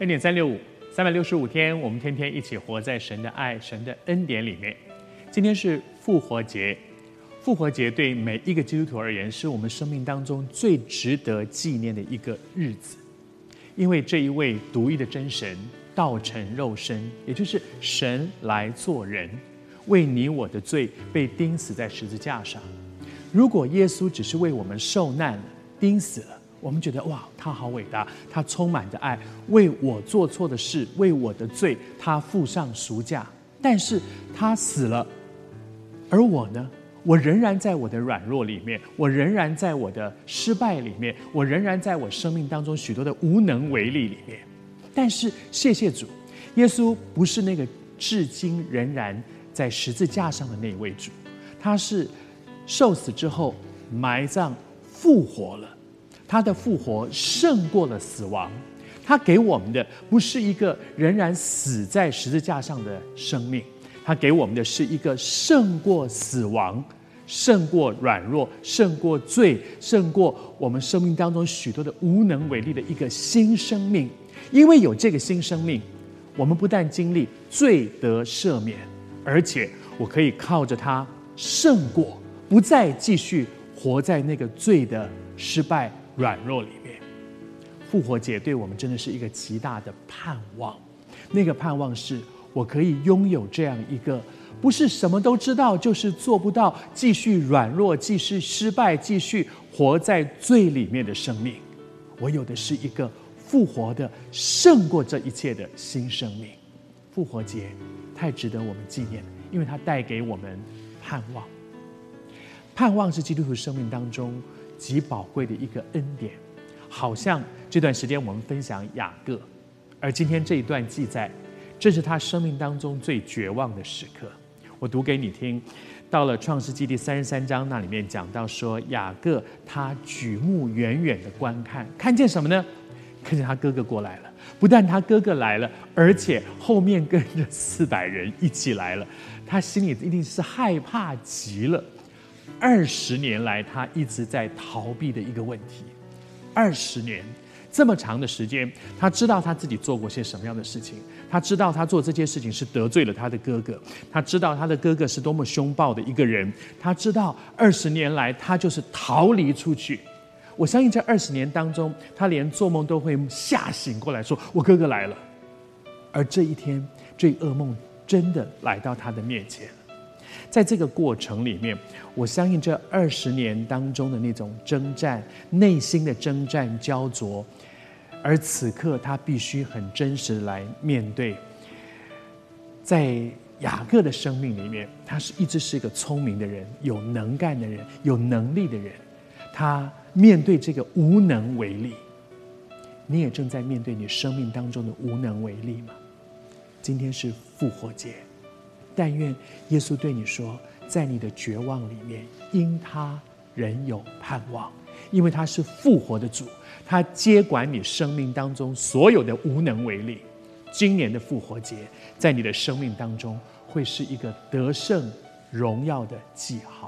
恩典三六五，三百六十五天，我们天天一起活在神的爱、神的恩典里面。今天是复活节，复活节对每一个基督徒而言，是我们生命当中最值得纪念的一个日子，因为这一位独一的真神道成肉身，也就是神来做人，为你我的罪被钉死在十字架上。如果耶稣只是为我们受难、钉死了，我们觉得哇，他好伟大，他充满着爱，为我做错的事，为我的罪，他付上赎价。但是他死了，而我呢？我仍然在我的软弱里面，我仍然在我的失败里面，我仍然在我生命当中许多的无能为力里面。但是谢谢主，耶稣不是那个至今仍然在十字架上的那一位主，他是受死之后埋葬复活了。他的复活胜过了死亡，他给我们的不是一个仍然死在十字架上的生命，他给我们的是一个胜过死亡、胜过软弱、胜过罪、胜过我们生命当中许多的无能为力的一个新生命。因为有这个新生命，我们不但经历罪得赦免，而且我可以靠着他胜过，不再继续活在那个罪的失败。软弱里面，复活节对我们真的是一个极大的盼望。那个盼望是我可以拥有这样一个，不是什么都知道，就是做不到，继续软弱，继续失败，继续活在罪里面的生命。我有的是一个复活的，胜过这一切的新生命。复活节太值得我们纪念，因为它带给我们盼望。盼望是基督徒生命当中。极宝贵的一个恩典，好像这段时间我们分享雅各，而今天这一段记载，这是他生命当中最绝望的时刻。我读给你听，到了创世纪第三十三章，那里面讲到说，雅各他举目远远的观看，看见什么呢？看见他哥哥过来了。不但他哥哥来了，而且后面跟着四百人一起来了，他心里一定是害怕极了。二十年来，他一直在逃避的一个问题。二十年这么长的时间，他知道他自己做过些什么样的事情，他知道他做这些事情是得罪了他的哥哥，他知道他的哥哥是多么凶暴的一个人，他知道二十年来他就是逃离出去。我相信这二十年当中，他连做梦都会吓醒过来，说：“我哥哥来了。”而这一天，这噩梦真的来到他的面前。在这个过程里面，我相信这二十年当中的那种征战，内心的征战焦灼，而此刻他必须很真实来面对。在雅各的生命里面，他是一直是一个聪明的人，有能干的人，有能力的人。他面对这个无能为力，你也正在面对你生命当中的无能为力吗？今天是复活节。但愿耶稣对你说，在你的绝望里面，因他仍有盼望，因为他是复活的主，他接管你生命当中所有的无能为力。今年的复活节，在你的生命当中会是一个得胜荣耀的记号。